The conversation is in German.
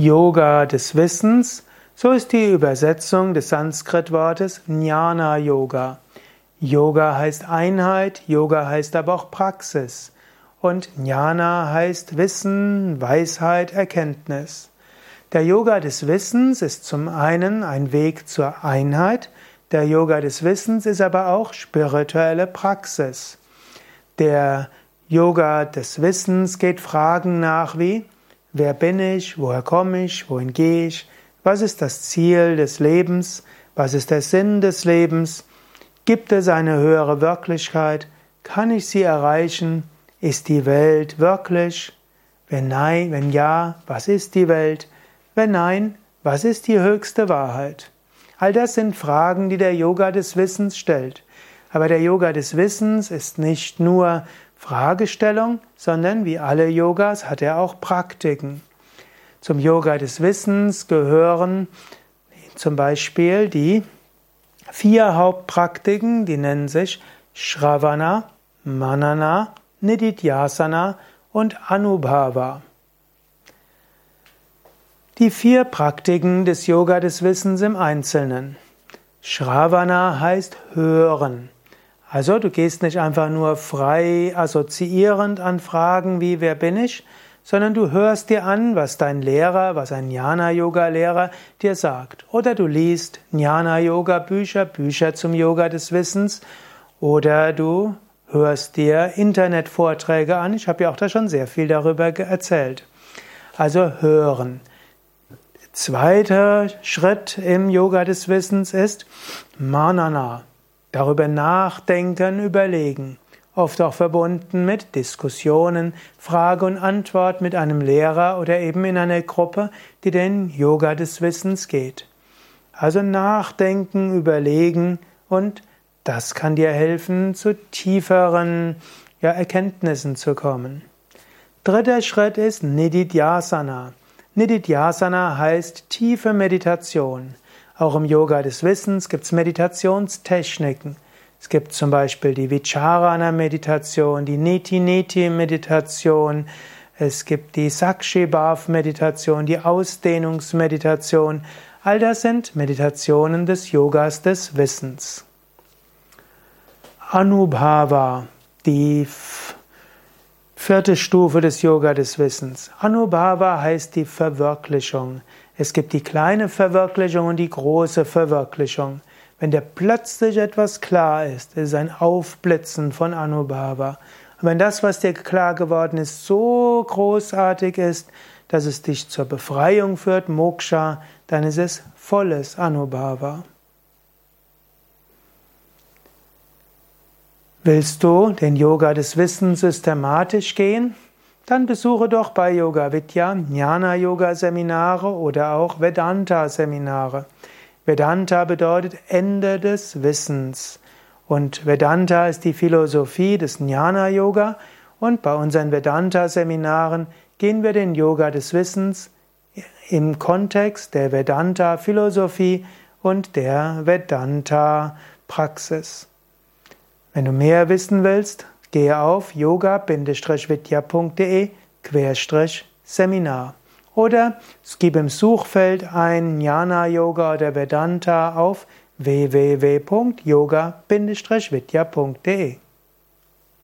Yoga des Wissens, so ist die Übersetzung des Sanskrit-Wortes Jnana Yoga. Yoga heißt Einheit, Yoga heißt aber auch Praxis. Und Jnana heißt Wissen, Weisheit, Erkenntnis. Der Yoga des Wissens ist zum einen ein Weg zur Einheit, der Yoga des Wissens ist aber auch spirituelle Praxis. Der Yoga des Wissens geht Fragen nach wie, wer bin ich, woher komme ich, wohin gehe ich, was ist das Ziel des Lebens, was ist der Sinn des Lebens, Gibt es eine höhere Wirklichkeit? Kann ich sie erreichen? Ist die Welt wirklich? Wenn nein, wenn ja, was ist die Welt? Wenn nein, was ist die höchste Wahrheit? All das sind Fragen, die der Yoga des Wissens stellt. Aber der Yoga des Wissens ist nicht nur Fragestellung, sondern wie alle Yogas hat er auch Praktiken. Zum Yoga des Wissens gehören zum Beispiel die vier Hauptpraktiken, die nennen sich Shravana, Manana, Nididhyasana und Anubhava. Die vier Praktiken des Yoga des Wissens im Einzelnen. Shravana heißt hören. Also du gehst nicht einfach nur frei assoziierend an Fragen wie wer bin ich, sondern du hörst dir an, was dein Lehrer, was ein Jnana-Yoga-Lehrer dir sagt. Oder du liest Jnana-Yoga-Bücher, Bücher zum Yoga des Wissens. Oder du hörst dir Internetvorträge an. Ich habe ja auch da schon sehr viel darüber erzählt. Also hören. Zweiter Schritt im Yoga des Wissens ist Manana. Darüber nachdenken, überlegen oft auch verbunden mit Diskussionen, Frage und Antwort mit einem Lehrer oder eben in einer Gruppe, die den Yoga des Wissens geht. Also nachdenken, überlegen und das kann dir helfen, zu tieferen ja, Erkenntnissen zu kommen. Dritter Schritt ist Nididhyasana. Nididhyasana heißt tiefe Meditation. Auch im Yoga des Wissens gibt es Meditationstechniken. Es gibt zum Beispiel die Vicharana-Meditation, die Neti-Neti-Meditation, es gibt die Sakshi-Bhav-Meditation, die Ausdehnungsmeditation. All das sind Meditationen des Yogas des Wissens. Anubhava, die vierte Stufe des Yoga des Wissens. Anubhava heißt die Verwirklichung. Es gibt die kleine Verwirklichung und die große Verwirklichung. Wenn dir plötzlich etwas klar ist, ist es ein Aufblitzen von Anubhava. Und wenn das, was dir klar geworden ist, so großartig ist, dass es dich zur Befreiung führt, Moksha, dann ist es volles Anubhava. Willst du den Yoga des Wissens systematisch gehen? Dann besuche doch bei Yoga Vidya Jnana Yoga Seminare oder auch Vedanta Seminare. Vedanta bedeutet Ende des Wissens. Und Vedanta ist die Philosophie des Jnana Yoga. Und bei unseren Vedanta-Seminaren gehen wir den Yoga des Wissens im Kontext der Vedanta-Philosophie und der Vedanta-Praxis. Wenn du mehr wissen willst, gehe auf yoga-vidya.de-seminar. Oder gib im Suchfeld ein Jnana Yoga oder Vedanta auf www.yoga-vidya.de